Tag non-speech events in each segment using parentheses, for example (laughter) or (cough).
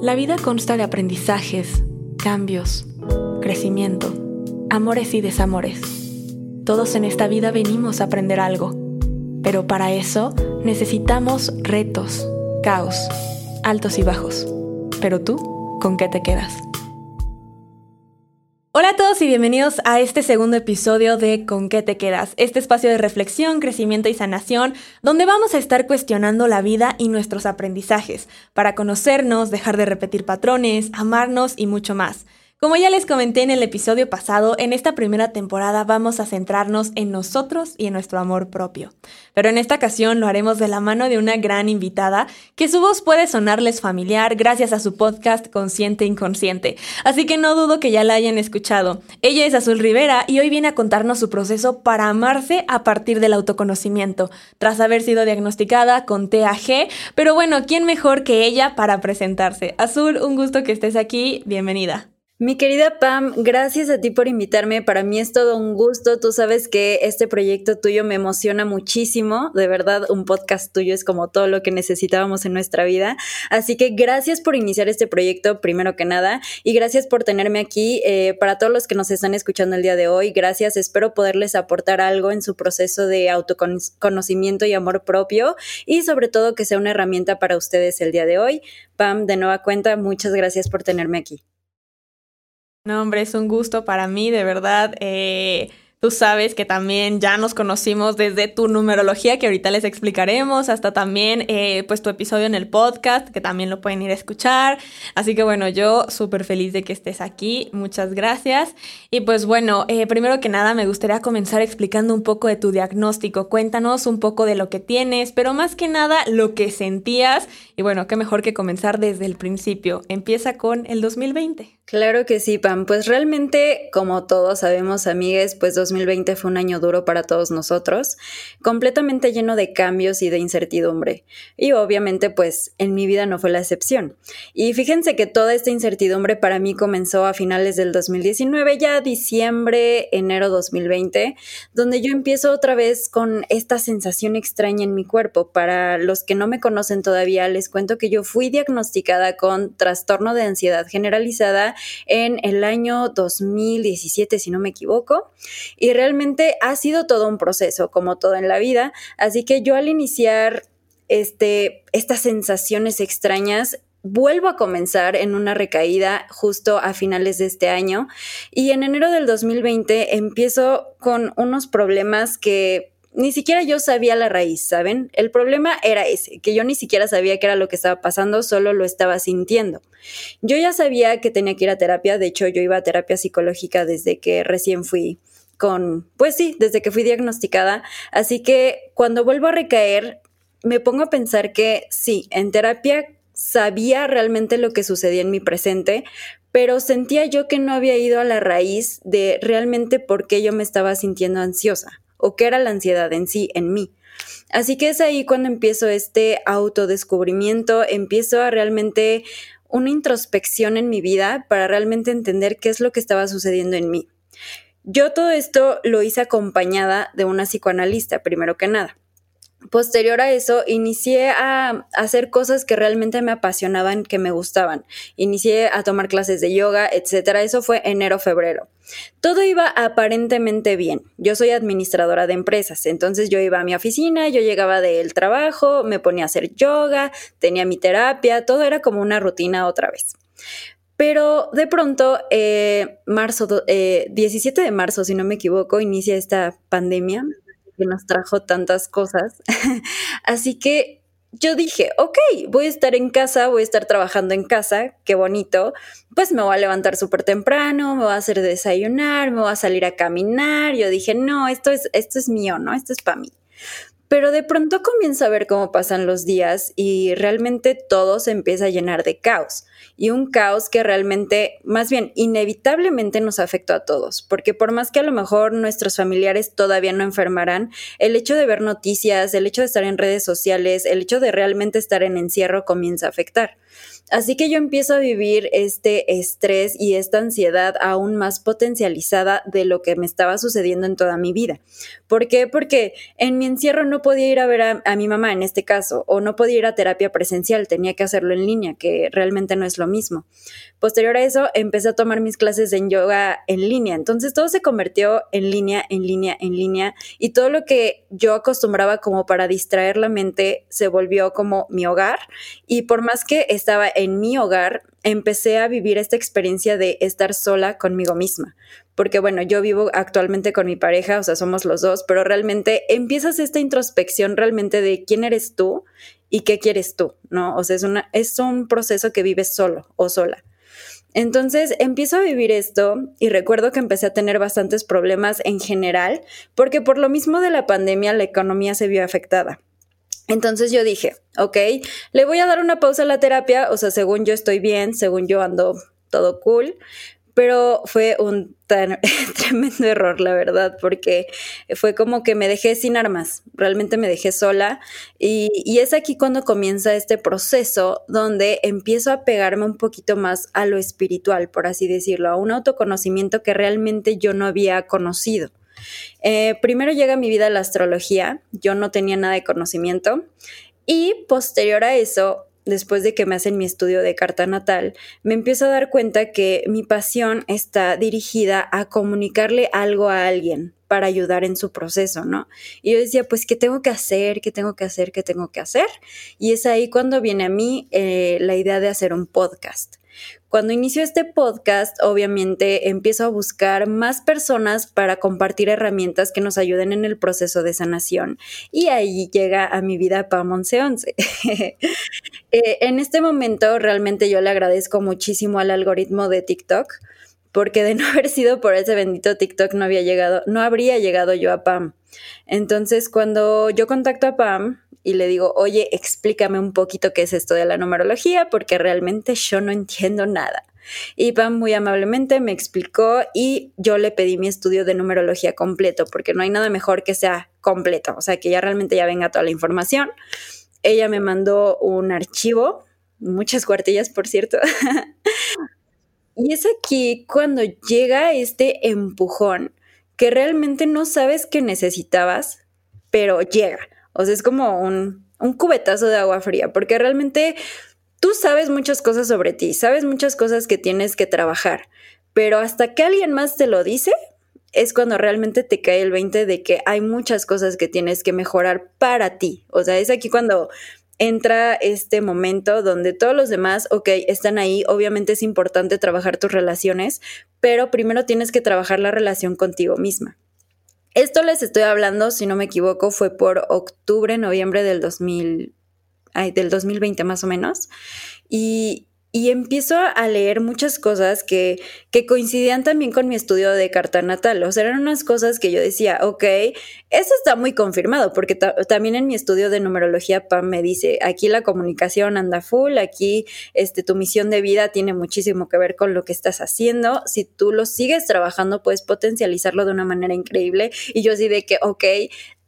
La vida consta de aprendizajes, cambios, crecimiento, amores y desamores. Todos en esta vida venimos a aprender algo, pero para eso necesitamos retos, caos, altos y bajos. Pero tú, ¿con qué te quedas? Hola a todos y bienvenidos a este segundo episodio de ¿Con qué te quedas? Este espacio de reflexión, crecimiento y sanación, donde vamos a estar cuestionando la vida y nuestros aprendizajes, para conocernos, dejar de repetir patrones, amarnos y mucho más. Como ya les comenté en el episodio pasado, en esta primera temporada vamos a centrarnos en nosotros y en nuestro amor propio. Pero en esta ocasión lo haremos de la mano de una gran invitada, que su voz puede sonarles familiar gracias a su podcast Consciente Inconsciente. Así que no dudo que ya la hayan escuchado. Ella es Azul Rivera y hoy viene a contarnos su proceso para amarse a partir del autoconocimiento, tras haber sido diagnosticada con TAG. Pero bueno, ¿quién mejor que ella para presentarse? Azul, un gusto que estés aquí. Bienvenida. Mi querida Pam, gracias a ti por invitarme. Para mí es todo un gusto. Tú sabes que este proyecto tuyo me emociona muchísimo. De verdad, un podcast tuyo es como todo lo que necesitábamos en nuestra vida. Así que gracias por iniciar este proyecto, primero que nada. Y gracias por tenerme aquí. Eh, para todos los que nos están escuchando el día de hoy, gracias. Espero poderles aportar algo en su proceso de autoconocimiento y amor propio. Y sobre todo que sea una herramienta para ustedes el día de hoy. Pam, de nueva cuenta, muchas gracias por tenerme aquí. No, hombre, es un gusto para mí, de verdad. Eh, Tú sabes que también ya nos conocimos desde tu numerología, que ahorita les explicaremos, hasta también eh, pues tu episodio en el podcast, que también lo pueden ir a escuchar. Así que bueno, yo súper feliz de que estés aquí. Muchas gracias. Y pues bueno, eh, primero que nada me gustaría comenzar explicando un poco de tu diagnóstico. Cuéntanos un poco de lo que tienes, pero más que nada lo que sentías. Y bueno, qué mejor que comenzar desde el principio. Empieza con el 2020. Claro que sí, Pam. Pues realmente, como todos sabemos, amigues, pues 2020 fue un año duro para todos nosotros, completamente lleno de cambios y de incertidumbre. Y obviamente, pues en mi vida no fue la excepción. Y fíjense que toda esta incertidumbre para mí comenzó a finales del 2019, ya diciembre, enero 2020, donde yo empiezo otra vez con esta sensación extraña en mi cuerpo. Para los que no me conocen todavía, les cuento que yo fui diagnosticada con trastorno de ansiedad generalizada en el año 2017, si no me equivoco. Y realmente ha sido todo un proceso, como todo en la vida. Así que yo al iniciar este, estas sensaciones extrañas, vuelvo a comenzar en una recaída justo a finales de este año y en enero del 2020 empiezo con unos problemas que ni siquiera yo sabía la raíz, ¿saben? El problema era ese, que yo ni siquiera sabía qué era lo que estaba pasando, solo lo estaba sintiendo. Yo ya sabía que tenía que ir a terapia, de hecho yo iba a terapia psicológica desde que recién fui con, pues sí, desde que fui diagnosticada, así que cuando vuelvo a recaer, me pongo a pensar que sí, en terapia sabía realmente lo que sucedía en mi presente, pero sentía yo que no había ido a la raíz de realmente por qué yo me estaba sintiendo ansiosa o qué era la ansiedad en sí, en mí. Así que es ahí cuando empiezo este autodescubrimiento, empiezo a realmente una introspección en mi vida para realmente entender qué es lo que estaba sucediendo en mí. Yo todo esto lo hice acompañada de una psicoanalista, primero que nada. Posterior a eso, inicié a hacer cosas que realmente me apasionaban, que me gustaban. Inicié a tomar clases de yoga, etcétera. Eso fue enero-febrero. Todo iba aparentemente bien. Yo soy administradora de empresas, entonces yo iba a mi oficina, yo llegaba del trabajo, me ponía a hacer yoga, tenía mi terapia, todo era como una rutina otra vez. Pero de pronto, eh, marzo, 17 eh, de marzo, si no me equivoco, inicia esta pandemia que nos trajo tantas cosas. (laughs) Así que yo dije, ok, voy a estar en casa, voy a estar trabajando en casa, qué bonito. Pues me voy a levantar súper temprano, me voy a hacer desayunar, me voy a salir a caminar. Yo dije, no, esto es, esto es mío, ¿no? Esto es para mí. Pero de pronto comienzo a ver cómo pasan los días y realmente todo se empieza a llenar de caos. Y un caos que realmente, más bien, inevitablemente nos afectó a todos. Porque por más que a lo mejor nuestros familiares todavía no enfermarán, el hecho de ver noticias, el hecho de estar en redes sociales, el hecho de realmente estar en encierro comienza a afectar. Así que yo empiezo a vivir este estrés y esta ansiedad aún más potencializada de lo que me estaba sucediendo en toda mi vida. ¿Por qué? Porque en mi encierro no podía ir a ver a, mi mamá en este caso, o no podía ir a terapia presencial, tenía que hacerlo en línea, que realmente no es lo mismo. Posterior a eso, empecé a tomar mis clases en yoga en línea. Entonces todo se convirtió en línea, en línea, en línea. Y todo lo que yo acostumbraba como para distraer la mente se volvió como mi hogar. Y por más que estaba mi hogar, empecé a vivir esta experiencia de estar sola conmigo misma. Porque bueno, yo vivo actualmente con mi pareja, o sea, somos los dos, pero realmente empiezas esta introspección realmente de quién eres tú y qué quieres tú, ¿no? O sea, es, una, es un proceso que vives solo o sola. Entonces empiezo a vivir esto y recuerdo que empecé a tener bastantes problemas en general porque por lo mismo de la pandemia la economía se vio afectada. Entonces yo dije, ok, le voy a dar una pausa a la terapia, o sea, según yo estoy bien, según yo ando todo cool, pero fue un (laughs) tremendo error, la verdad, porque fue como que me dejé sin armas, realmente me dejé sola y, y, es aquí cuando comienza este proceso donde empiezo a pegarme un poquito más a lo espiritual, por así decirlo, a un autoconocimiento que realmente yo no había conocido. Eh, primero llega a mi vida la astrología, yo no tenía nada de conocimiento y posterior a eso después de que me hacen mi estudio de carta natal, me empiezo a dar cuenta que mi pasión está dirigida a comunicarle algo a alguien para ayudar en su proceso, ¿no? Y yo decía, pues, ¿qué tengo que hacer? ¿Qué tengo que hacer? ¿Qué tengo que hacer? Y es ahí cuando viene a mí eh, la idea de hacer un podcast. Cuando inicio este podcast, obviamente empiezo a buscar más personas para compartir herramientas que nos ayuden en el proceso de sanación. Y ahí llega a mi vida Pam 1111. (laughs) eh, en este momento realmente yo le agradezco muchísimo al algoritmo de TikTok porque de no (laughs) haber sido por ese bendito TikTok no había llegado, no habría llegado yo a Pam. Entonces, cuando yo contacto a Pam, y le digo, oye, explícame un poquito qué es esto de la numerología, porque realmente yo no entiendo nada. Y Pam muy amablemente me explicó y yo le pedí mi estudio de numerología completo, porque no hay nada mejor que sea completo, o sea, que ya realmente ya venga toda la información. Ella me mandó un archivo, muchas cuartillas, por cierto. (laughs) y es aquí cuando llega este empujón que realmente no sabes que necesitabas, pero llega. O sea, es como un, cubetazo de agua fría, porque realmente tú sabes muchas cosas sobre ti, sabes muchas cosas que tienes que trabajar, pero hasta que alguien más te lo dice, es cuando realmente te cae el 20 de que hay muchas cosas que tienes que mejorar para ti. O sea, es aquí cuando entra este momento donde todos los demás, ok, están ahí, obviamente es importante trabajar tus relaciones, pero primero tienes que trabajar la relación contigo misma. Esto les estoy hablando, si no me equivoco, fue por octubre, noviembre del 2000, ay, del 2020 más o menos. Y, y empiezo a leer muchas cosas que, que, coincidían también con mi estudio de carta natal. O sea, eran unas cosas que yo decía, ok, eso está muy confirmado, porque también en mi estudio de numerología PAM me dice, aquí la comunicación anda full, aquí este, tu misión de vida tiene muchísimo que ver con lo que estás haciendo. Si tú lo sigues trabajando, puedes potencializarlo de una manera increíble. Y yo así de que, ok,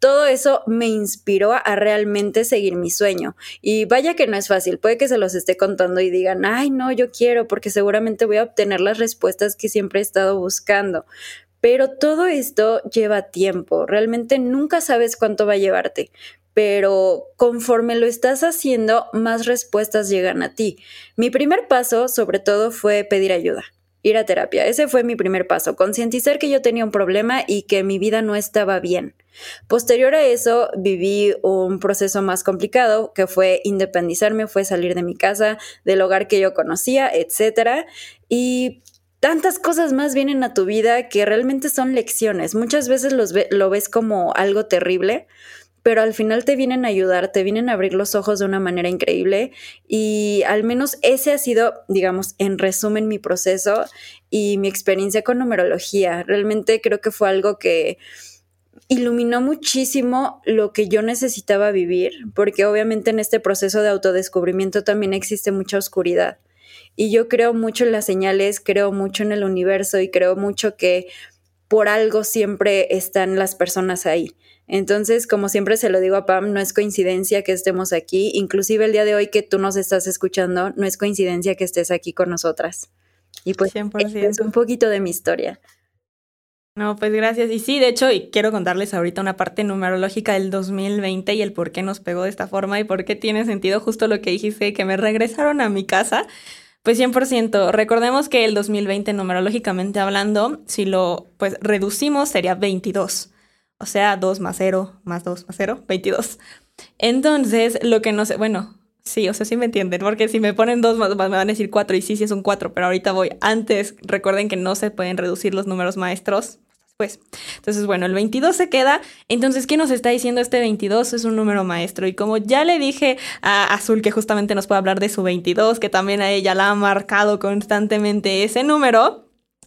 todo eso me inspiró a realmente seguir mi sueño. Y vaya que no es fácil, puede que se los esté contando y digan, ay, no, yo quiero, porque seguramente voy a obtener las respuestas que siempre he estado buscando. Pero todo esto lleva tiempo, realmente nunca sabes cuánto va a llevarte, pero conforme lo estás haciendo, más respuestas llegan a ti. Mi primer paso, sobre todo, fue pedir ayuda ir a terapia. Ese fue mi primer paso, concientizar que yo tenía un problema y que mi vida no estaba bien. Posterior a eso, viví un proceso más complicado que fue independizarme, fue salir de mi casa, del hogar que yo conocía, etcétera, y tantas cosas más vienen a tu vida que realmente son lecciones. Muchas veces los lo ves como algo terrible, pero al final te vienen a ayudar, te vienen a abrir los ojos de una manera increíble y al menos ese ha sido, digamos, en resumen mi proceso y mi experiencia con numerología. Realmente creo que fue algo que iluminó muchísimo lo que yo necesitaba vivir, porque obviamente en este proceso de autodescubrimiento también existe mucha oscuridad. Y yo creo mucho en las señales, creo mucho en el universo y creo mucho que por algo siempre están las personas ahí. Entonces, como siempre se lo digo a Pam, no es coincidencia que estemos aquí, inclusive el día de hoy que tú nos estás escuchando, no es coincidencia que estés aquí con nosotras. Y pues es un poquito de mi historia. No, pues gracias. Y sí, de hecho, y quiero contarles ahorita una parte numerológica del 2020 y el por qué nos pegó de esta forma y por qué tiene sentido justo lo que dijiste, que me regresaron a mi casa. Pues 100%. Recordemos que el 2020 numerológicamente hablando, si lo pues reducimos sería 22. O sea, 2 más 0 más 2 más 0, 22. Entonces, lo que no sé, bueno, Sí, o sea, sí me entienden, porque si me ponen dos, me van a decir cuatro y sí, sí es un cuatro, pero ahorita voy. Antes, recuerden que no se pueden reducir los números maestros. Pues, entonces, bueno, el 22 se queda. Entonces, ¿qué nos está diciendo este 22? Es un número maestro. Y como ya le dije a Azul que justamente nos puede hablar de su 22, que también a ella la ha marcado constantemente ese número,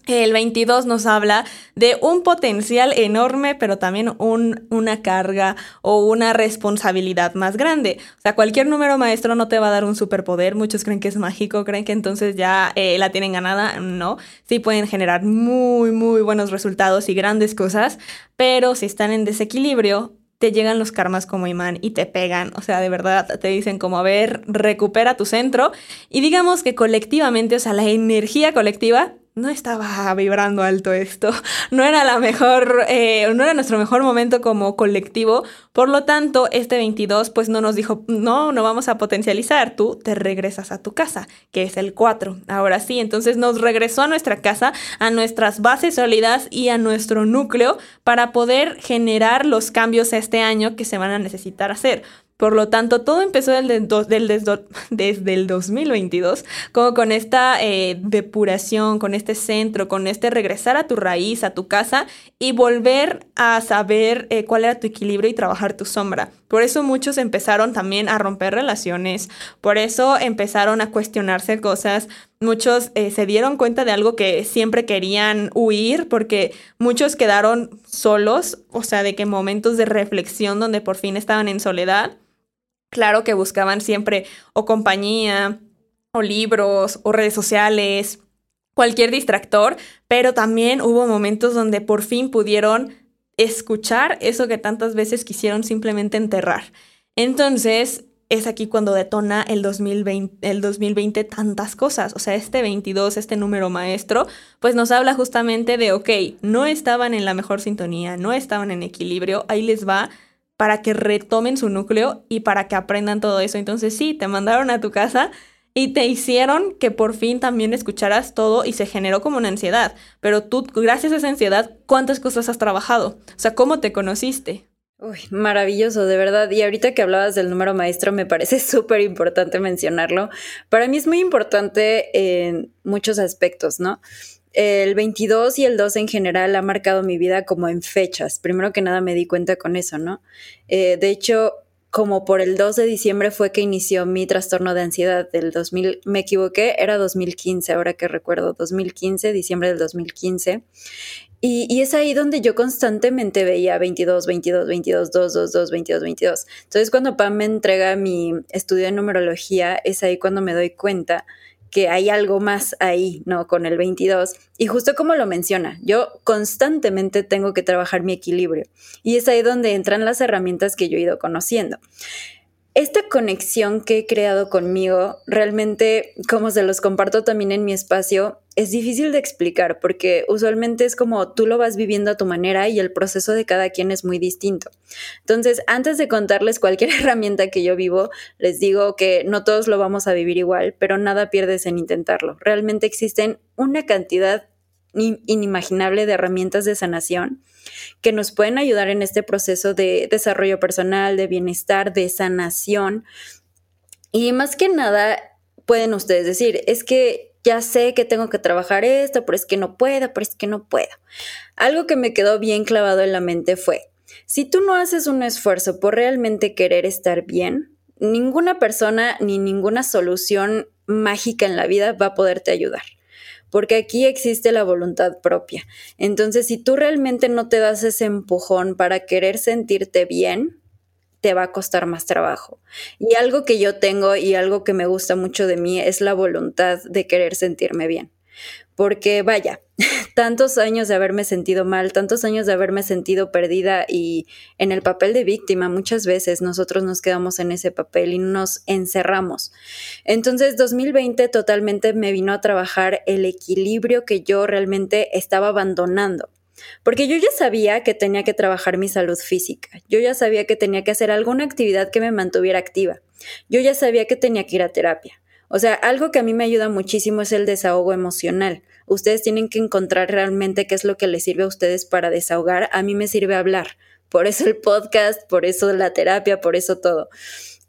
el 22 nos habla de un potencial enorme, pero también un, una carga o una responsabilidad más grande. O sea, cualquier número maestro no te va a dar un superpoder. Muchos creen que es mágico, creen que entonces ya eh, la tienen ganada. No, sí pueden generar muy, muy buenos resultados y grandes cosas, pero si están en desequilibrio, te llegan los karmas como imán y te pegan. O sea, de verdad te dicen como, a ver, recupera tu centro. Y digamos que colectivamente, o sea, la energía colectiva no estaba vibrando alto esto, no era la mejor, eh, no era nuestro mejor momento como colectivo, por lo tanto, este 22 pues no nos dijo, no, no vamos a potencializar, tú te regresas a tu casa, que es el 4, ahora sí, entonces nos regresó a nuestra casa, a nuestras bases sólidas y a nuestro núcleo para poder generar los cambios este año que se van a necesitar hacer. Por lo tanto, todo empezó del, (laughs) desde el 2022, como con esta eh, depuración, con este centro, con este regresar a tu raíz, a tu casa y volver a saber eh, cuál era tu equilibrio y trabajar tu sombra. Por eso muchos empezaron también a romper relaciones, por eso empezaron a cuestionarse cosas, muchos eh, se dieron cuenta de algo que siempre querían huir porque muchos quedaron solos, o sea, de que momentos de reflexión donde por fin estaban en soledad Claro que buscaban siempre o compañía, o libros, o redes sociales, cualquier distractor, pero también hubo momentos donde por fin pudieron escuchar eso que tantas veces quisieron simplemente enterrar. Entonces, es aquí cuando detona el 2020, el 2020 tantas cosas. O sea, este 22, este número maestro, pues nos habla justamente de, ok, no estaban en la mejor sintonía, no estaban en equilibrio, ahí les va para que retomen su núcleo y para que aprendan todo eso. Entonces sí, te mandaron a tu casa y te hicieron que por fin también escucharas todo y se generó como una ansiedad. Pero tú, gracias a esa ansiedad, ¿cuántas cosas has trabajado? O sea, ¿cómo te conociste? Uy, maravilloso, de verdad. Y ahorita que hablabas del número maestro, me parece (laughs) súper importante mencionarlo. Para mí es muy importante en muchos aspectos, ¿no? El 22 y el 2 en general ha marcado mi vida como en fechas. Primero que nada me di cuenta con eso, ¿no? Eh, de hecho, como por el 2 de diciembre fue que inició mi trastorno de ansiedad del 2000, me equivoqué, era 2015, ahora que recuerdo, 2015, diciembre del 2015. Y, y, es ahí donde yo constantemente veía 22, 22, 22, 2, 2, 2, 22, 22. Entonces, cuando Pam me entrega mi estudio de numerología, es ahí cuando me doy cuenta que hay algo más ahí, ¿no? Con el 22. Y justo como lo menciona, yo constantemente tengo que trabajar mi equilibrio. Y es ahí donde entran las herramientas que yo he ido conociendo esta conexión que he creado conmigo, realmente, como se los comparto también en mi espacio, es difícil de explicar porque usualmente es como tú lo vas viviendo a tu manera y el proceso de cada quien es muy distinto. Entonces, antes de contarles cualquier (laughs) herramienta que yo vivo, les digo que no todos lo vamos a vivir igual, pero nada pierdes en intentarlo. Realmente existen una cantidad inimaginable de herramientas de sanación que nos pueden ayudar en este proceso de desarrollo personal, de bienestar, de sanación. Y más que nada, pueden ustedes decir, es que ya sé que tengo que trabajar esto, pero es que no puedo, pero es que no puedo. Algo que me quedó bien clavado en la mente fue, si tú no haces un esfuerzo por realmente querer estar bien, ninguna persona ni ninguna solución mágica en la vida va a poderte ayudar porque aquí existe la voluntad propia. Entonces, si tú realmente no te das ese empujón para querer sentirte bien, te va a costar más trabajo. Y algo que yo tengo y algo que me gusta mucho de mí es la voluntad de querer sentirme bien. porque vaya, (laughs) tantos años de haberme sentido mal, tantos años de haberme sentido perdida y en el papel de víctima, muchas veces nosotros nos quedamos en ese papel y nos encerramos. Entonces, 2020 totalmente me vino a trabajar el equilibrio que yo realmente estaba abandonando. Porque yo ya sabía que tenía que trabajar mi salud física, yo ya sabía que tenía que hacer alguna actividad que me mantuviera activa, yo ya sabía que tenía que ir a terapia. O sea, algo que a mí me ayuda muchísimo es el desahogo emocional. Ustedes tienen que encontrar realmente qué es lo que les sirve a ustedes para desahogar. A mí me sirve hablar. Por eso el podcast, por eso la terapia, por eso todo.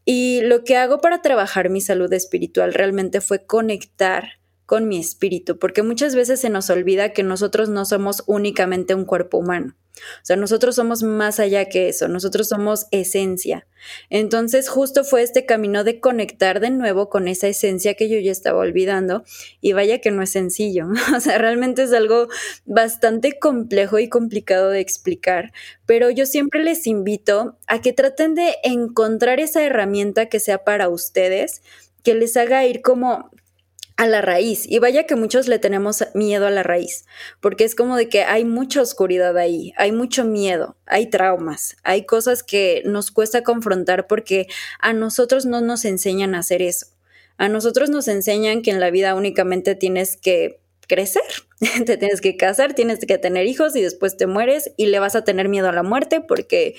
Y lo que hago para trabajar mi salud espiritual realmente fue conectar con mi espíritu, porque muchas veces se nos olvida que nosotros no somos únicamente un cuerpo humano. O sea, nosotros somos más allá que eso, nosotros somos esencia. Entonces, justo fue este camino de conectar de nuevo con esa esencia que yo ya estaba olvidando y vaya que no es sencillo. (laughs) O sea, realmente es algo bastante complejo y complicado de explicar, pero yo siempre les invito a que traten de encontrar esa herramienta que sea para ustedes, que les haga ir como a la raíz. Y vaya que muchos le tenemos miedo a la raíz, porque es como de que hay mucha oscuridad ahí, hay mucho miedo, hay traumas, hay cosas que nos cuesta confrontar porque a nosotros no nos enseñan a hacer eso. A nosotros nos enseñan que en la vida únicamente tienes que crecer, (laughs) te tienes que casar, tienes que tener hijos y después te mueres y le vas a tener miedo a la muerte porque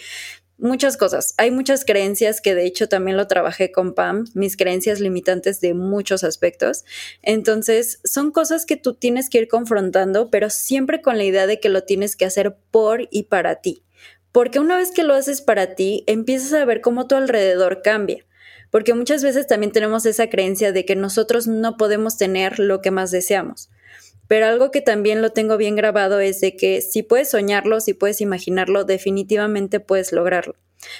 muchas cosas. Hay muchas creencias que de hecho también lo trabajé con Pam, mis creencias limitantes de muchos aspectos. Entonces, son cosas que tú tienes que ir confrontando, pero siempre con la idea de que lo tienes que hacer por y para ti. Porque una vez que lo haces para ti, empiezas a ver cómo tu alrededor cambia. Porque muchas veces también tenemos esa creencia de que nosotros no podemos tener lo que más deseamos. Pero algo que también lo tengo bien grabado es de que si puedes soñarlo, si puedes imaginarlo, definitivamente puedes lograrlo.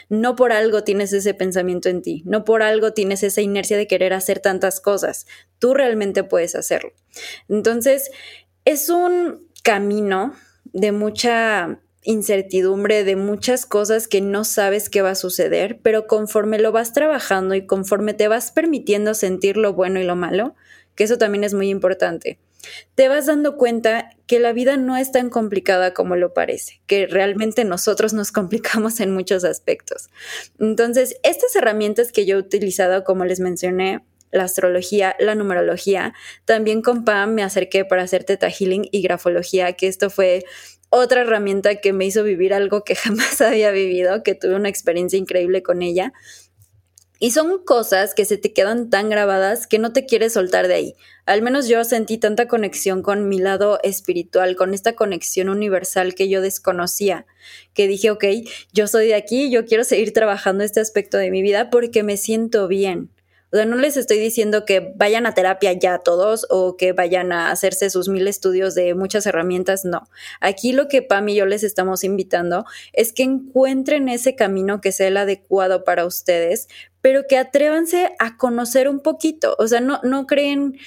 No por algo tienes ese pensamiento en ti, no por algo tienes esa inercia de querer hacer tantas cosas. Tú realmente puedes hacerlo. Entonces, es un camino de mucha incertidumbre, de muchas cosas que no sabes qué va a suceder, pero conforme lo vas trabajando y conforme te vas permitiendo sentir lo bueno y lo malo, que eso también es muy importante te vas dando cuenta que la vida no es tan complicada como lo parece, que realmente nosotros nos (laughs) complicamos en muchos aspectos. Entonces, estas herramientas que yo he utilizado, como les mencioné, la astrología, la numerología, también con Pam me acerqué para hacer teta healing y grafología, que esto fue otra herramienta que me hizo vivir algo que (laughs) jamás había vivido, que tuve una experiencia increíble con ella. Y son cosas que se te quedan tan grabadas que no te quieres soltar de ahí. Al menos yo sentí tanta conexión con mi lado espiritual, con esta conexión universal que yo desconocía, que dije, ok, yo soy de aquí, yo quiero seguir trabajando este aspecto de mi vida porque me siento bien. O sea, no les estoy diciendo que vayan a terapia ya todos o que vayan a hacerse sus mil estudios de muchas herramientas, no. Aquí lo que Pam y yo les estamos invitando es que encuentren ese camino que sea el adecuado para ustedes, pero que atrévanse a conocer un poquito. O sea, no, no creen,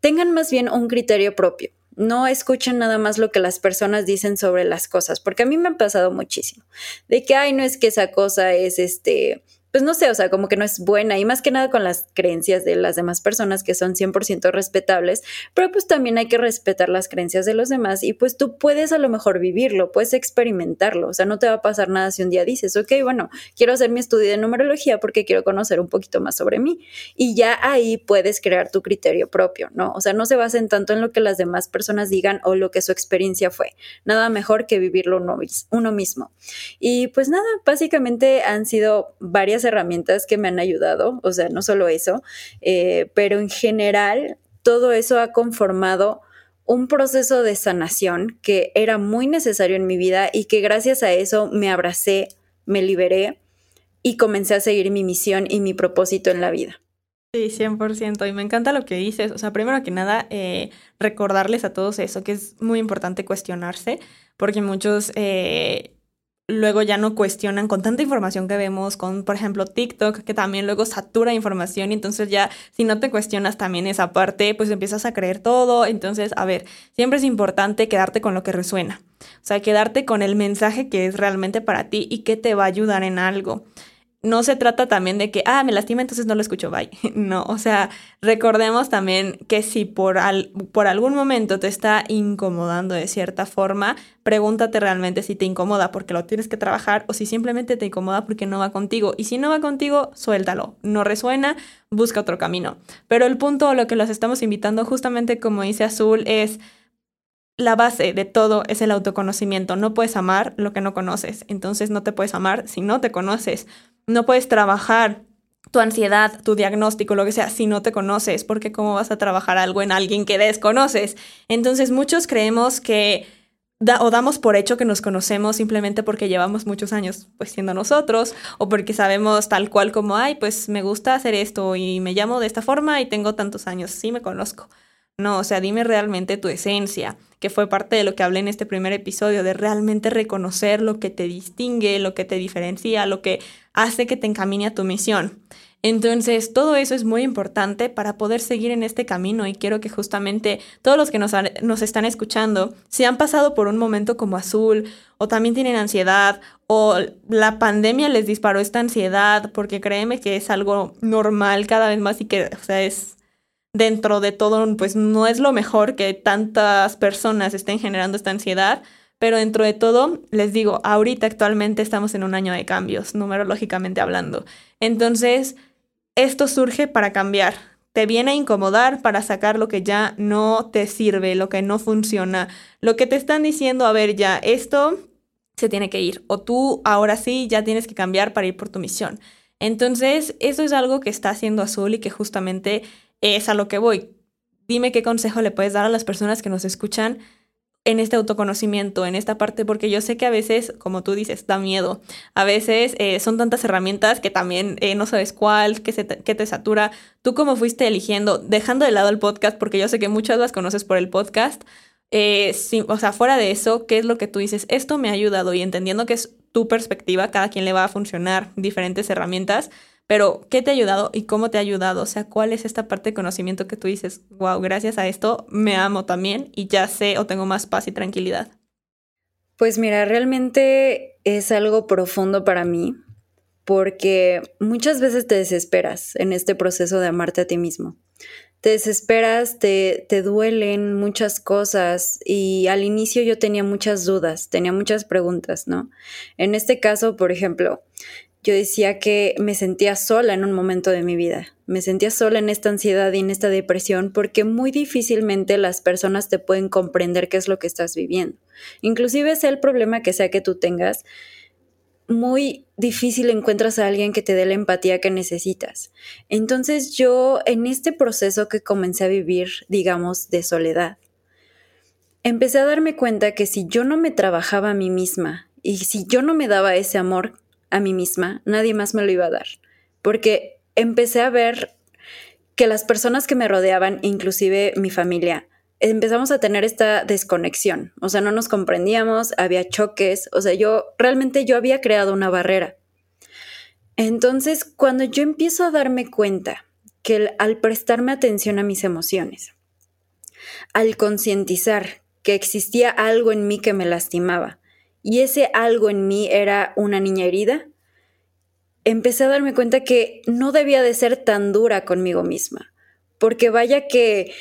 tengan más bien un criterio propio. No escuchen nada más lo que las personas dicen sobre las cosas, porque a mí me ha pasado muchísimo. De que, ay, no es que esa cosa es este pues no sé, o sea, como que no es buena y más que nada con las creencias de las demás personas que son 100% respetables, pero pues también hay que respetar las creencias de los demás y pues tú puedes a lo mejor vivirlo, puedes experimentarlo, o sea, no te va a pasar nada si un día dices, ok, bueno, quiero hacer mi estudio de numerología porque quiero conocer un poquito más sobre mí y ya ahí puedes crear tu criterio propio, ¿no? O sea, no se basen tanto en lo que las demás personas digan o lo que su experiencia fue, nada mejor que vivirlo uno, mismo. Y pues nada, básicamente han sido varias herramientas que me han ayudado, o sea, no solo eso, eh, pero en general todo eso ha conformado un proceso de sanación que era muy necesario en mi vida y que gracias a eso me abracé, me liberé y comencé a seguir mi misión y mi propósito en la vida. Sí, 100%. Y me encanta lo que dices. O sea, primero que nada, eh, recordarles a todos eso, que es muy importante cuestionarse, porque muchos eh, luego ya no cuestionan con tanta información que vemos, con por ejemplo TikTok, que también luego satura información y entonces ya si no te cuestionas también esa parte, pues empiezas a creer todo. Entonces, a ver, siempre es importante quedarte con lo que resuena. O sea, quedarte con el mensaje que es realmente para ti y que te va a ayudar en algo. No se trata también de que, ah, me lastima, entonces no lo escucho, bye. (laughs) No, o sea, recordemos también que si por, al, por algún momento te está incomodando de cierta forma, pregúntate realmente si te incomoda porque lo tienes que trabajar o si simplemente te incomoda porque no va contigo. Y si no va contigo, suéltalo. No resuena, busca otro camino. Pero el punto, lo que los estamos invitando, justamente como dice Azul, es la base de todo es el autoconocimiento. No puedes amar lo que no conoces. Entonces no te puedes amar si no te conoces. No puedes trabajar tu ansiedad, tu diagnóstico, lo que sea, si no te conoces, porque cómo vas a trabajar algo en alguien que desconoces. Entonces muchos creemos que o damos por hecho que nos conocemos simplemente porque llevamos muchos años pues siendo nosotros o porque sabemos tal cual como, ay, pues me gusta hacer esto y me llamo de esta forma y tengo tantos años, sí me conozco. No, o sea, dime realmente tu esencia, que fue parte de lo que hablé en este primer episodio, de realmente reconocer lo que te distingue, lo que te diferencia, lo que hace que te encamine a tu misión. Entonces, todo eso es muy importante para poder seguir en este camino y quiero que justamente todos los que nos, nos, están escuchando, si han pasado por un momento como azul o también tienen ansiedad o la pandemia les disparó esta ansiedad, porque créeme que es algo normal cada vez más y que, o sea, es dentro de todo, pues no es lo mejor que tantas personas estén generando esta ansiedad, pero dentro de todo, les digo, ahorita actualmente estamos en un año de cambios, numerológicamente hablando. Entonces, esto surge para cambiar. Te viene a incomodar para sacar lo que ya no te sirve, lo que no funciona, lo que te están diciendo, a ver, ya, esto se tiene que ir, o tú ahora sí ya tienes que cambiar para ir por tu misión. Entonces, eso es algo que está haciendo Azul y que justamente es a lo que voy. Dime qué consejo le puedes dar a las personas que nos escuchan en este autoconocimiento, en esta parte, porque yo sé que a veces, como tú dices, da miedo. A veces eh, son tantas herramientas que también eh, no sabes cuál, que, te, satura. Tú cómo fuiste eligiendo, dejando de lado el podcast, porque yo sé que muchas las conoces por el podcast. Eh, o sea, fuera de eso, ¿qué es lo que tú dices? Esto me ha ayudado y entendiendo que es tu perspectiva, cada quien le va a funcionar diferentes herramientas, pero, ¿qué te ha ayudado y cómo te ha ayudado? O sea, ¿cuál es esta parte de conocimiento que tú dices, wow, gracias a esto me amo también y ya sé o tengo más paz y tranquilidad? Pues mira, realmente es algo profundo para mí porque muchas veces te desesperas en este proceso de amarte a ti mismo. Te desesperas, te, te duelen muchas cosas y al inicio yo tenía muchas dudas, tenía muchas preguntas, ¿no? En este caso, por ejemplo, yo decía que me sentía sola en un momento de mi vida. Me sentía sola en esta ansiedad y en esta depresión porque muy difícilmente las personas te pueden comprender qué es lo que estás viviendo. Inclusive sea el problema que sea que tú tengas, muy difícil encuentras a alguien que te dé la empatía que necesitas. Entonces yo en este proceso que comencé a vivir, digamos, de soledad, empecé a darme cuenta que si yo no me trabajaba a mí misma y si yo no me daba ese amor a mí misma, nadie más me lo iba a dar, porque empecé a ver que las personas que me rodeaban, inclusive mi familia, empezamos a tener esta desconexión, o sea, no nos comprendíamos, había choques, o sea, yo realmente yo había creado una barrera. Entonces, cuando yo empiezo a darme cuenta que al prestarme atención a mis emociones, al concientizar que existía algo en mí que me lastimaba, y ese algo en mí era una niña herida, empecé a darme cuenta que no debía de ser tan dura conmigo misma, porque vaya que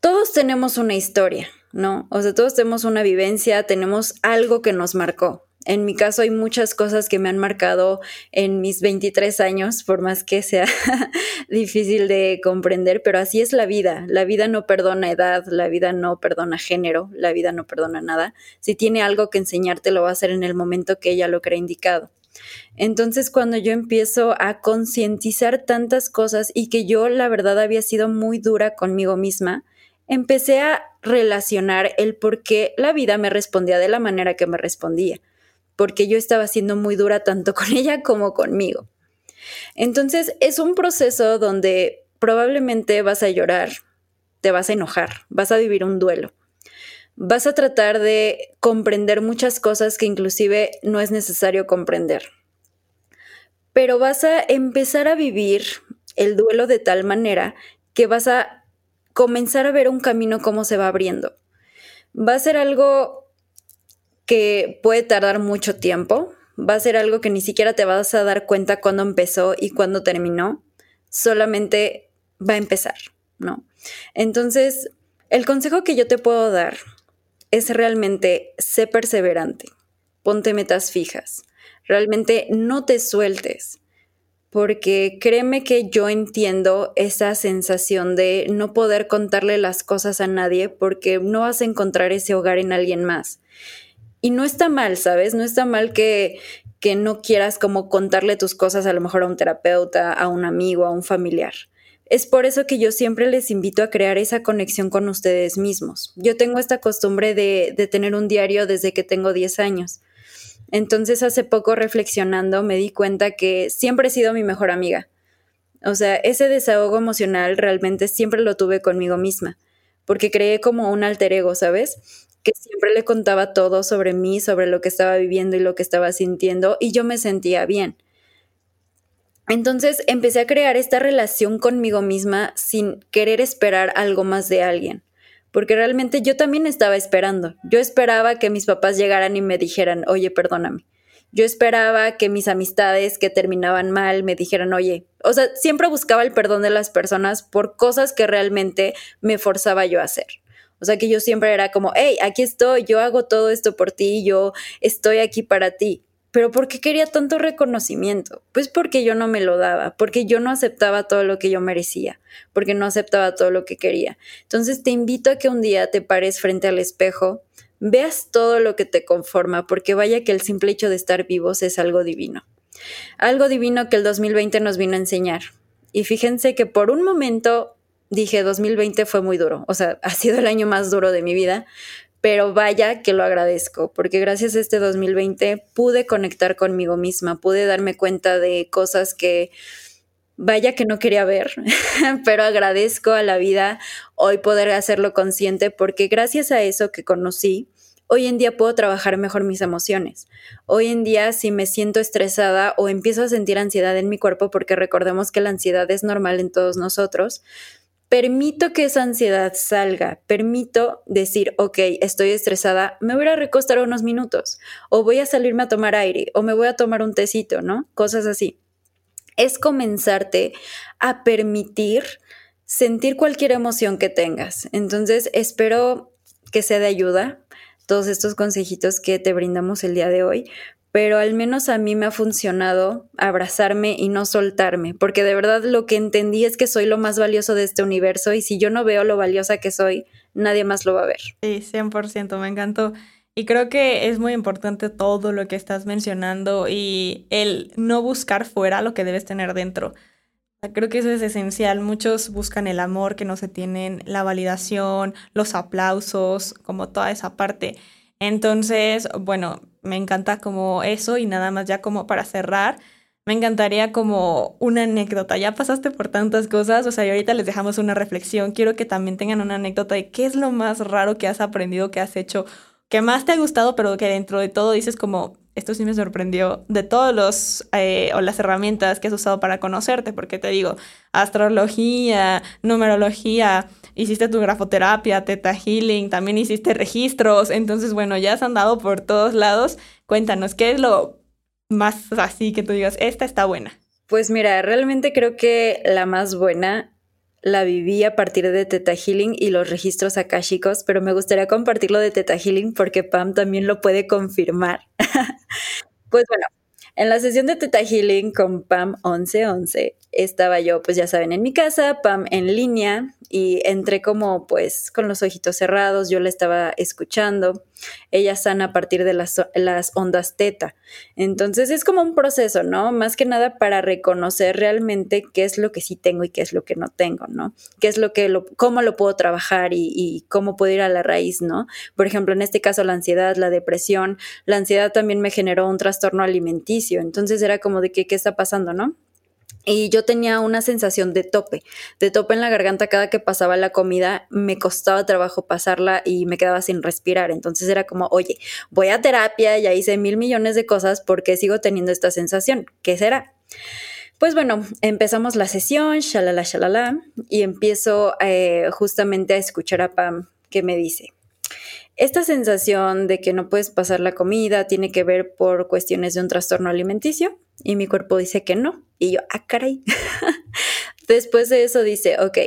todos tenemos una historia, ¿no? O sea, todos tenemos una vivencia, tenemos algo que nos marcó. En mi caso hay muchas cosas que me han marcado en mis 23 años, por más que sea (laughs) difícil de comprender, pero así es la vida. La vida no perdona edad, la vida no perdona género, la vida no perdona nada. Si tiene algo que enseñarte, lo va a hacer en el momento que ella lo cree indicado. Entonces, cuando yo empiezo a concientizar tantas cosas y que yo la verdad había sido muy dura conmigo misma, empecé a relacionar el por qué la vida me respondía de la manera que me respondía porque yo estaba siendo muy dura tanto (laughs) con ella como conmigo. Entonces es un proceso donde probablemente vas a llorar, te vas a enojar, vas a vivir un duelo. Vas a tratar de comprender muchas cosas que inclusive no es necesario comprender. Pero vas a empezar a vivir el duelo de tal manera que vas a comenzar a ver un camino cómo se va abriendo. Va a ser algo que puede tardar mucho tiempo, va a ser algo que ni siquiera te vas a dar cuenta cuándo empezó y cuándo terminó, solamente va a empezar, ¿no? Entonces, el consejo que yo te puedo dar es realmente sé perseverante, ponte metas fijas, realmente no te sueltes, porque créeme que yo entiendo esa sensación de no poder contarle las cosas a nadie porque no vas a encontrar ese hogar en alguien más. Y no está mal, ¿sabes? No está mal que, que no quieras como contarle tus cosas a lo mejor a un terapeuta, a un amigo, a un familiar. Es por eso que yo siempre les invito a crear esa conexión con ustedes mismos. Yo tengo esta costumbre de, de tener un diario desde que tengo 10 años. Entonces hace poco reflexionando me di cuenta que siempre he sido mi mejor amiga. O sea, ese desahogo emocional realmente siempre lo tuve conmigo misma, porque creé como un alter ego, ¿sabes? Siempre le contaba todo sobre mí, sobre lo que estaba viviendo y lo que estaba sintiendo, y yo me sentía bien. Entonces empecé a crear esta relación conmigo misma sin querer esperar algo más de alguien, porque realmente yo también estaba esperando. Yo esperaba que mis papás llegaran y me dijeran, oye, perdóname. Yo esperaba que mis amistades que terminaban mal me dijeran, oye, o sea, siempre buscaba el perdón de las personas por cosas que realmente me forzaba yo a hacer. O sea, que yo siempre era como, hey, aquí estoy, yo hago todo esto por ti, yo estoy aquí para ti. Pero ¿por qué quería tanto reconocimiento? Pues porque yo no me lo daba, porque yo no aceptaba todo lo que yo merecía, porque no aceptaba todo lo que quería. Entonces te invito a que un día te pares frente al espejo, veas todo lo que te conforma, porque vaya que el simple hecho de estar vivos es algo divino. Algo divino que el 2020 nos vino a enseñar. Y fíjense que por un momento dije 2020 fue muy duro, o sea, (laughs) ha sido el año más duro de mi vida, pero vaya que lo agradezco, porque gracias a este 2020 pude conectar conmigo misma, pude darme cuenta de cosas que vaya que no quería ver, (laughs) pero agradezco a la vida hoy poder hacerlo consciente, porque gracias a eso que conocí, hoy en día puedo trabajar mejor mis emociones. Hoy en día si me siento estresada o empiezo a sentir ansiedad en mi cuerpo, porque recordemos que la ansiedad es normal en todos nosotros, permito que esa ansiedad salga, permito decir, ok, estoy estresada, me voy a recostar unos minutos, o voy a salirme a tomar aire, o me voy a tomar un tecito, ¿no? Cosas así. Es comenzarte a permitir sentir cualquier emoción que tengas. Entonces, espero que sea de ayuda todos estos consejitos que te brindamos el día de hoy, pero al menos a mí me ha funcionado abrazarme y no soltarme, porque de verdad lo que entendí es que soy lo más valioso de este universo y si yo no veo lo valiosa que soy, nadie más lo va a ver. Sí, 100%, me encantó. Y creo que es muy importante todo lo que estás mencionando y el no buscar fuera lo que debes tener dentro. Creo que eso es esencial. Muchos buscan el amor que no se tienen, la validación, los aplausos, como toda esa parte. Entonces, bueno, me encanta como eso y nada más ya como para cerrar, me encantaría como una anécdota. Ya pasaste por tantas cosas, o sea, y ahorita les dejamos una reflexión. Quiero que también tengan una anécdota de qué es lo más raro que has aprendido, que has hecho, que más te ha gustado, pero que dentro de todo dices como, esto sí me sorprendió, de todos los, eh, o las herramientas que has usado para conocerte, porque te digo, astrología, numerología, hiciste tu grafoterapia, teta healing, también hiciste registros, entonces bueno, ya has andado por todos lados. Cuéntanos, ¿qué es lo más así que tú digas, esta está buena? Pues mira, realmente creo que la más buena la viví a partir de Teta Healing y los registros akashicos, pero me gustaría compartirlo de Teta Healing porque Pam también lo puede confirmar. (laughs) pues bueno, en la sesión de Teta Healing con Pam 1111 estaba yo, pues ya saben, en mi casa, Pam en línea y entré como pues con los ojitos cerrados, yo la estaba escuchando. Ella sana a partir de las, las ondas teta. Entonces es como un proceso, ¿no? Más que nada para reconocer realmente qué es lo que sí tengo y qué es lo que no tengo, ¿no? Qué es lo que, lo, cómo lo puedo trabajar y, y cómo puedo ir a la raíz, ¿no? Por ejemplo, en este caso la ansiedad, la depresión, la ansiedad también me generó un trastorno alimenticio. Entonces era como de que, ¿qué está pasando, no? Y yo tenía una sensación de tope, de tope en la garganta cada que pasaba la comida, me costaba trabajo pasarla y me quedaba sin respirar. Entonces era como, oye, voy a terapia, ya hice mil millones de cosas porque sigo teniendo esta sensación. ¿Qué será? Pues bueno, empezamos la sesión, shalala, shalala, y empiezo eh, justamente a escuchar a Pam que me dice, esta sensación de que no puedes pasar la comida tiene que ver por cuestiones de un trastorno alimenticio y mi cuerpo dice que no. Y yo, ah, caray. (laughs) Después de eso dice, ok,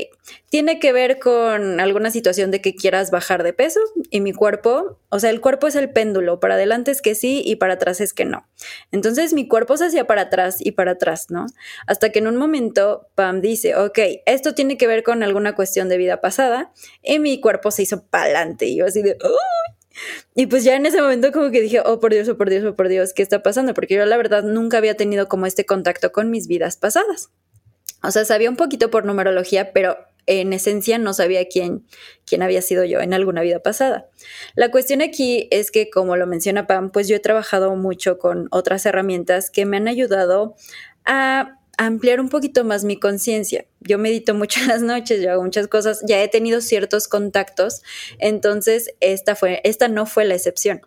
tiene que ver con alguna situación de que quieras bajar de peso y mi cuerpo, o sea, el cuerpo es el péndulo, para adelante es que sí y para atrás es que no. Entonces mi cuerpo se hacía para atrás y para atrás, ¿no? Hasta que en un momento Pam dice, ok, esto tiene que ver con alguna cuestión de vida pasada y mi cuerpo se hizo para adelante y yo así de, Y pues ya en ese momento como que dije, oh por Dios, oh por Dios, oh por Dios, ¿qué está pasando? Porque yo la verdad nunca había tenido como este contacto con mis vidas pasadas. O sea, sabía un poquito por numerología, pero en esencia no sabía quién, quién había sido yo en alguna vida pasada. La cuestión aquí es que, como lo menciona Pam, pues yo he trabajado mucho con otras herramientas que me han ayudado a ampliar un poquito más mi conciencia. Yo medito mucho en las noches, yo hago muchas cosas, ya he tenido ciertos contactos, entonces esta, fue, esta no fue la excepción.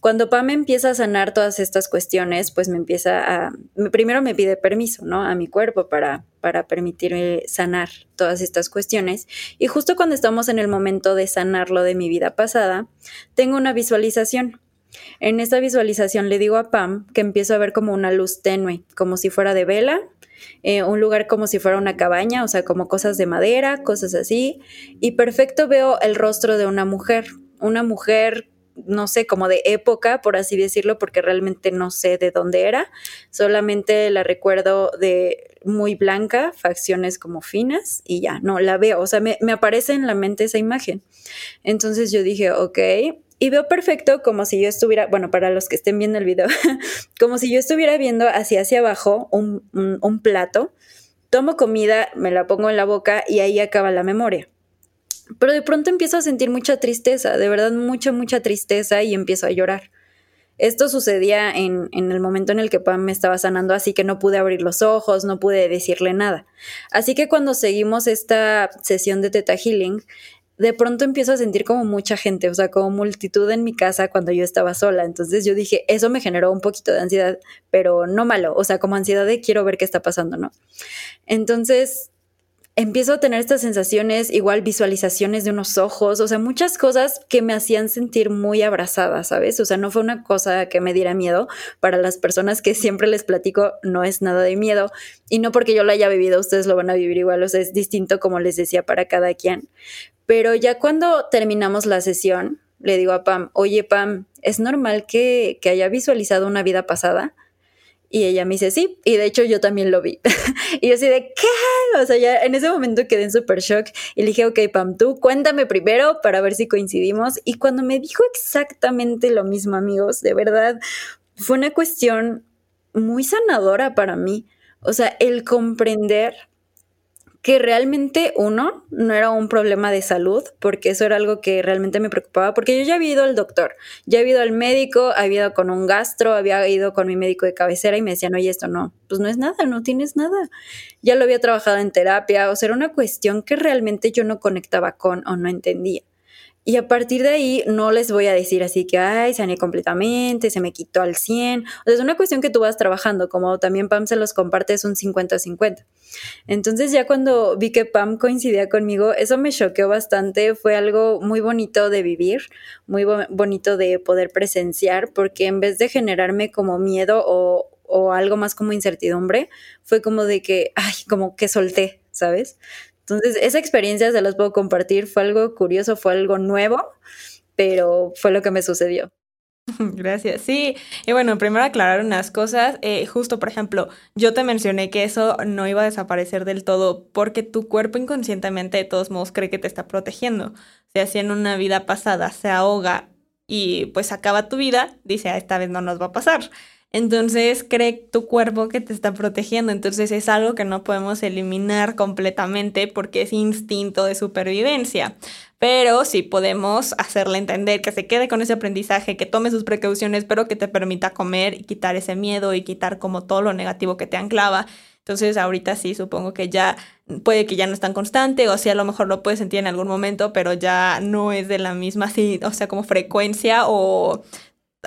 Cuando Pam empieza a sanar todas estas cuestiones, pues me empieza a, primero me pide permiso, ¿no? A mi cuerpo para, para permitirme sanar todas estas cuestiones. Y justo cuando estamos en el momento de sanarlo de mi vida pasada, tengo una visualización. En esta visualización le digo a Pam que empiezo a ver como una luz tenue, como si fuera de vela, eh, un lugar como si fuera una cabaña, o sea, como cosas de madera, cosas así. Y perfecto veo el rostro de una mujer, una mujer no sé, como de época, por así decirlo, porque realmente no sé de dónde era. Solamente la recuerdo de muy blanca, facciones como finas y ya, no, la veo, o sea, me, me aparece en la mente esa imagen. Entonces yo dije, ok, y veo perfecto como si yo estuviera, bueno, para los que estén viendo el video, (laughs) como si yo estuviera viendo hacia hacia abajo un, un, plato, tomo comida, me la pongo en la boca y ahí acaba la memoria. Pero de pronto empiezo a sentir mucha tristeza, de verdad mucha, mucha tristeza y empiezo a llorar. Esto sucedía en, en, el momento en el que Pam me estaba sanando, así que no pude abrir los ojos, no pude decirle nada. Así que cuando seguimos esta sesión de Teta Healing, de pronto empiezo a sentir como mucha gente, o sea, como multitud en mi casa cuando yo estaba sola. Entonces yo dije, eso me generó un poquito de ansiedad, pero no malo, o sea, como ansiedad de quiero ver qué está pasando, ¿no? Entonces empiezo a tener estas sensaciones, igual visualizaciones de unos ojos, o sea, muchas cosas que me hacían sentir muy abrazada, ¿sabes? O sea, no fue una cosa que me diera miedo. Para las personas que siempre les platico, no es nada de miedo. Y no porque yo lo haya vivido, ustedes lo van a vivir igual, o sea, es distinto como les decía para cada quien. Pero ya cuando terminamos la sesión, le digo a Pam, oye Pam, ¿es normal que, que haya visualizado una vida pasada? Y ella me dice, sí, y de hecho yo también lo vi. (laughs) y yo así de, ¿qué? O sea, ya en ese momento quedé en super shock y le dije, ok, Pam, tú cuéntame primero para ver si coincidimos. Y cuando me dijo exactamente lo mismo, amigos, de verdad, fue una cuestión muy sanadora para mí. O sea, el comprender que realmente uno no era un problema de salud, porque eso era algo que realmente me preocupaba, porque yo ya había ido al doctor, ya había ido al médico, había ido con un gastro, había ido con mi médico de cabecera y me decían, oye, esto no, pues no es nada, no tienes nada. Ya lo había trabajado en terapia, o sea, era una cuestión que realmente yo no conectaba con o no entendía. Y a partir de ahí no les voy a decir así que, ay, sané completamente, se me quitó al 100. O sea, es una cuestión que tú vas trabajando, como también Pam se los comparte, es un 50-50. Entonces ya cuando vi que Pam coincidía conmigo, eso me choqueó bastante, fue algo muy bonito de vivir, muy bonito de poder presenciar, porque en vez de generarme como miedo o, o algo más como incertidumbre, fue como de que, ay, como que solté, ¿sabes? Entonces, esa experiencia se las puedo compartir, fue algo curioso, fue algo nuevo, pero fue lo que me sucedió. (laughs) Gracias. Sí, y bueno, primero aclarar unas cosas. Eh, justo, por ejemplo, yo te mencioné que eso no iba a desaparecer del todo porque tu cuerpo inconscientemente de todos modos cree que te está protegiendo. O sea, si en una vida pasada se ahoga y pues acaba tu vida, dice, ah, esta vez no nos va a pasar. Entonces cree tu cuerpo que te está protegiendo. Entonces es algo que no podemos eliminar completamente porque es instinto de supervivencia. Pero sí podemos hacerle entender que se quede con ese aprendizaje, que tome sus precauciones, pero que te permita comer y quitar ese miedo y quitar como todo lo negativo que te anclaba. Entonces ahorita sí supongo que ya puede que ya no es tan constante o sí a lo mejor lo puedes sentir en algún momento, pero ya no es de la misma, o sea, como frecuencia o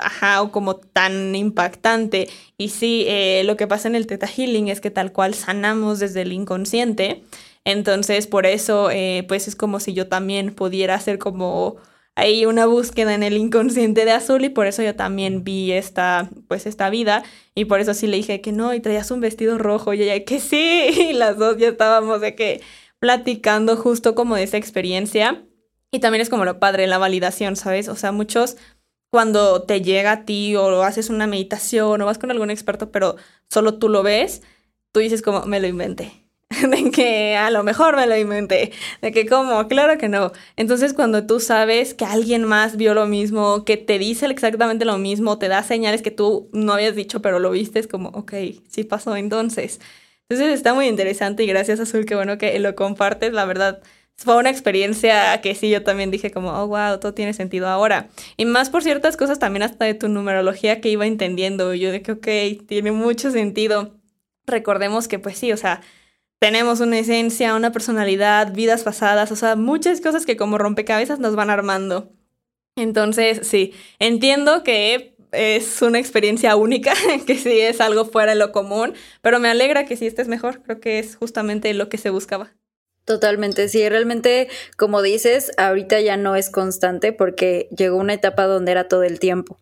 ajá, o como tan impactante. Y sí, eh, lo que pasa en el Theta Healing es que tal cual sanamos desde el inconsciente. Entonces, por eso, eh, pues es como si yo también pudiera hacer como ahí una búsqueda en el inconsciente de Azul y por eso yo también vi esta, pues esta vida y por eso sí le dije que no y traías un vestido rojo y ella que sí (laughs) y las dos ya estábamos de que platicando justo como de esa experiencia y también es como lo padre, la validación, ¿sabes? O sea, muchos cuando te llega a ti o haces una meditación o vas con algún experto, pero solo tú lo ves, tú dices como, me lo inventé. (laughs) de que a lo mejor me lo inventé, de que como, claro que no. Entonces cuando tú sabes que alguien más vio lo mismo, que te dice exactamente lo mismo, te da señales que tú no habías dicho, pero lo viste, es como, ok, sí pasó entonces. Entonces está muy interesante y gracias Azul, que bueno que lo compartes, la verdad fue una experiencia que sí, yo también dije como, oh, wow, todo tiene sentido ahora. Y más por ciertas cosas también hasta de tu numerología que iba entendiendo. Yo de que, ok, tiene mucho sentido. Recordemos que pues sí, o sea, tenemos una esencia, una personalidad, vidas pasadas, o sea, muchas cosas que como rompecabezas nos van armando. Entonces, sí, entiendo que es una experiencia única, (laughs) que sí es algo fuera de lo común, pero me alegra que sí estés mejor. Creo que es justamente lo que se buscaba. Totalmente, sí, realmente, como dices, ahorita ya no es constante porque llegó una etapa donde era todo el tiempo,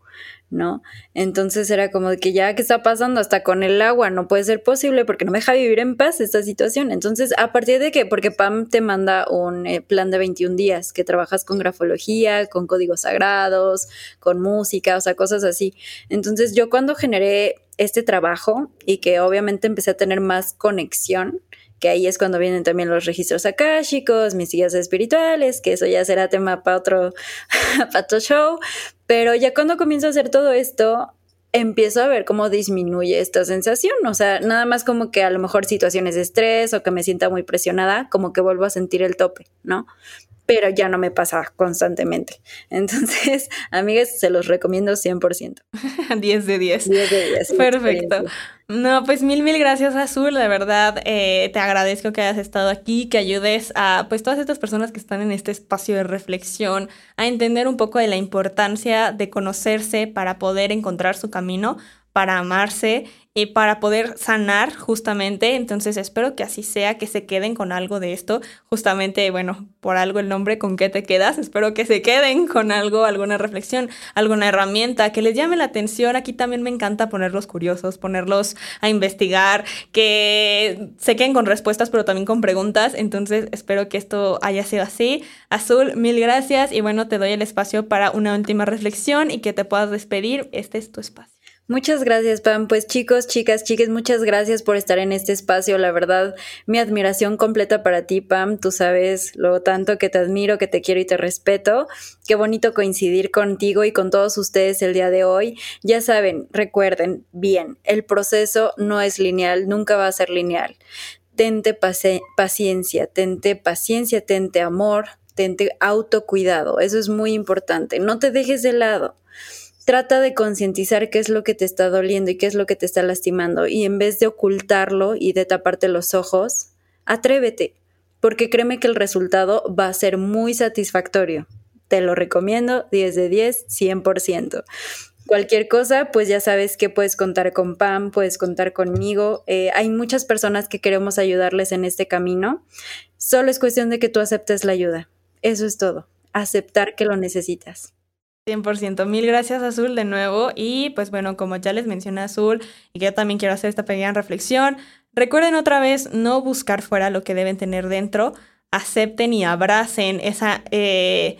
¿no? Entonces era como de que ya, ¿qué está pasando? Hasta con el agua, no puede ser posible porque no me deja vivir en paz esta situación. Entonces, a partir de que, porque Pam te manda un eh, plan de 21 días, que trabajas con grafología, con códigos sagrados, con música, o sea, cosas así. Entonces, yo cuando generé este trabajo y que obviamente empecé a tener más conexión, que ahí es cuando vienen también los registros akáshicos, mis guías espirituales, que eso ya será tema para otro, (laughs) para otro show, pero ya cuando comienzo a hacer todo esto, empiezo a ver cómo disminuye esta sensación, o sea, nada más como que a lo mejor situaciones de estrés o que me sienta muy presionada, como que vuelvo a sentir el tope, ¿no? Pero ya no me pasa constantemente. (laughs) Entonces, amigas, se los recomiendo 100%. 10 (laughs) de 10. 10 de 10. Perfecto. No, pues mil, mil gracias Azul, de verdad eh, te agradezco que hayas estado aquí, que ayudes a pues todas estas personas que están en este espacio de reflexión a entender un poco de la importancia de conocerse para poder encontrar su camino, para amarse y para poder sanar justamente. Entonces espero que así sea, que se queden con algo de esto. Justamente, bueno, por algo el nombre, ¿con qué te quedas? Espero que se queden con algo, alguna reflexión, alguna herramienta que les llame la atención. Aquí también me encanta ponerlos curiosos, ponerlos a investigar, que se queden con respuestas, pero también con preguntas. Entonces espero que esto haya sido así. Azul, mil gracias y bueno, te doy el espacio para una última reflexión y que te puedas despedir. Este es tu espacio. Muchas gracias, Pam. Pues chicos, chicas, chiques, muchas gracias por estar en este espacio. La verdad, mi admiración completa para ti, Pam. Tú sabes lo tanto que te admiro, que te quiero y te respeto. Qué bonito coincidir contigo y con todos ustedes el día de hoy. Ya saben, recuerden bien, el proceso no es lineal, nunca va a ser lineal. Tente paciencia, tente paciencia, tente amor, tente autocuidado. Eso es muy importante. No te dejes de lado trata de concientizar qué es lo que te está doliendo y qué es lo que te está lastimando y en vez de ocultarlo y de taparte los ojos, atrévete, porque créeme que el resultado va a ser muy satisfactorio. Te lo recomiendo 10 de 10, 100%. Cualquier cosa, pues ya sabes que puedes contar con Pam, puedes contar conmigo. Eh, hay muchas personas que queremos ayudarles en este camino. Solo es cuestión de que tú aceptes la ayuda. Eso es todo. Aceptar que lo necesitas. 100%. Mil gracias, Azul, de nuevo. Y pues bueno, como ya les mencioné, Azul, y que yo también quiero hacer esta pequeña reflexión, recuerden otra vez no buscar fuera lo que deben tener dentro. Acepten y abracen esa... Eh,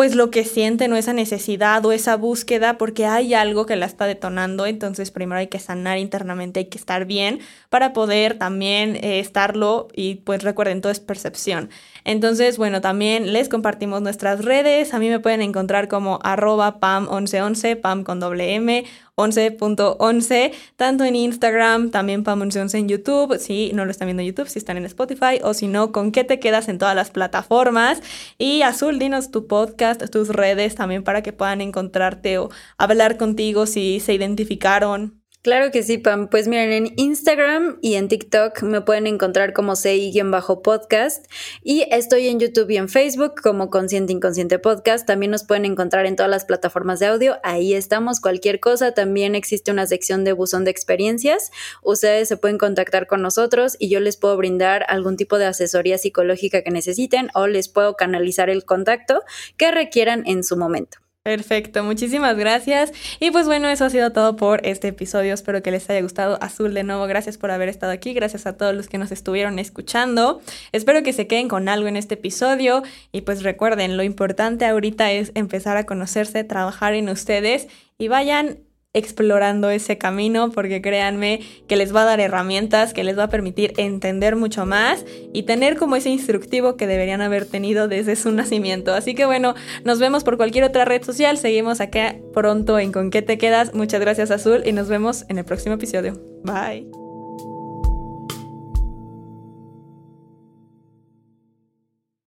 pues lo que sienten o esa necesidad o esa búsqueda porque hay algo que la está detonando, entonces primero hay que sanar internamente, hay que estar bien para poder también eh, estarlo y pues recuerden, todo es percepción. Entonces, bueno, también les compartimos nuestras redes, a mí me pueden encontrar como arroba pam1111, pam con doble M 11.11, tanto en Instagram, también Pam 11 en YouTube, si no lo están viendo en YouTube, si están en Spotify, o si no, con qué te quedas en todas las plataformas. Y Azul, dinos tu podcast, tus redes también para que puedan encontrarte o hablar contigo si se identificaron. Claro que sí, Pam. Pues miren, en Instagram y en TikTok me pueden encontrar como CI-podcast y estoy en YouTube y en Facebook como Consciente Inconsciente Podcast. También nos pueden encontrar en todas las plataformas de audio. Ahí estamos. Cualquier cosa. También existe una sección de buzón de experiencias. Ustedes se pueden contactar con nosotros y yo les puedo brindar algún tipo de asesoría psicológica que necesiten o les puedo canalizar el contacto que requieran en su momento. Perfecto, muchísimas gracias. Y pues bueno, eso ha sido todo por este episodio. Espero que les haya gustado. Azul, de nuevo, gracias por haber estado aquí. Gracias a todos los que nos estuvieron escuchando. Espero que se queden con algo en este episodio. Y pues recuerden, lo importante ahorita es empezar a conocerse, trabajar en ustedes y vayan explorando ese camino porque créanme que les va a dar herramientas, que les va a permitir entender mucho más y tener como ese instructivo que deberían haber tenido desde su nacimiento. Así que bueno, nos vemos por cualquier otra red social, seguimos acá pronto en Con qué te quedas. Muchas gracias Azul y nos vemos en el próximo episodio. Bye.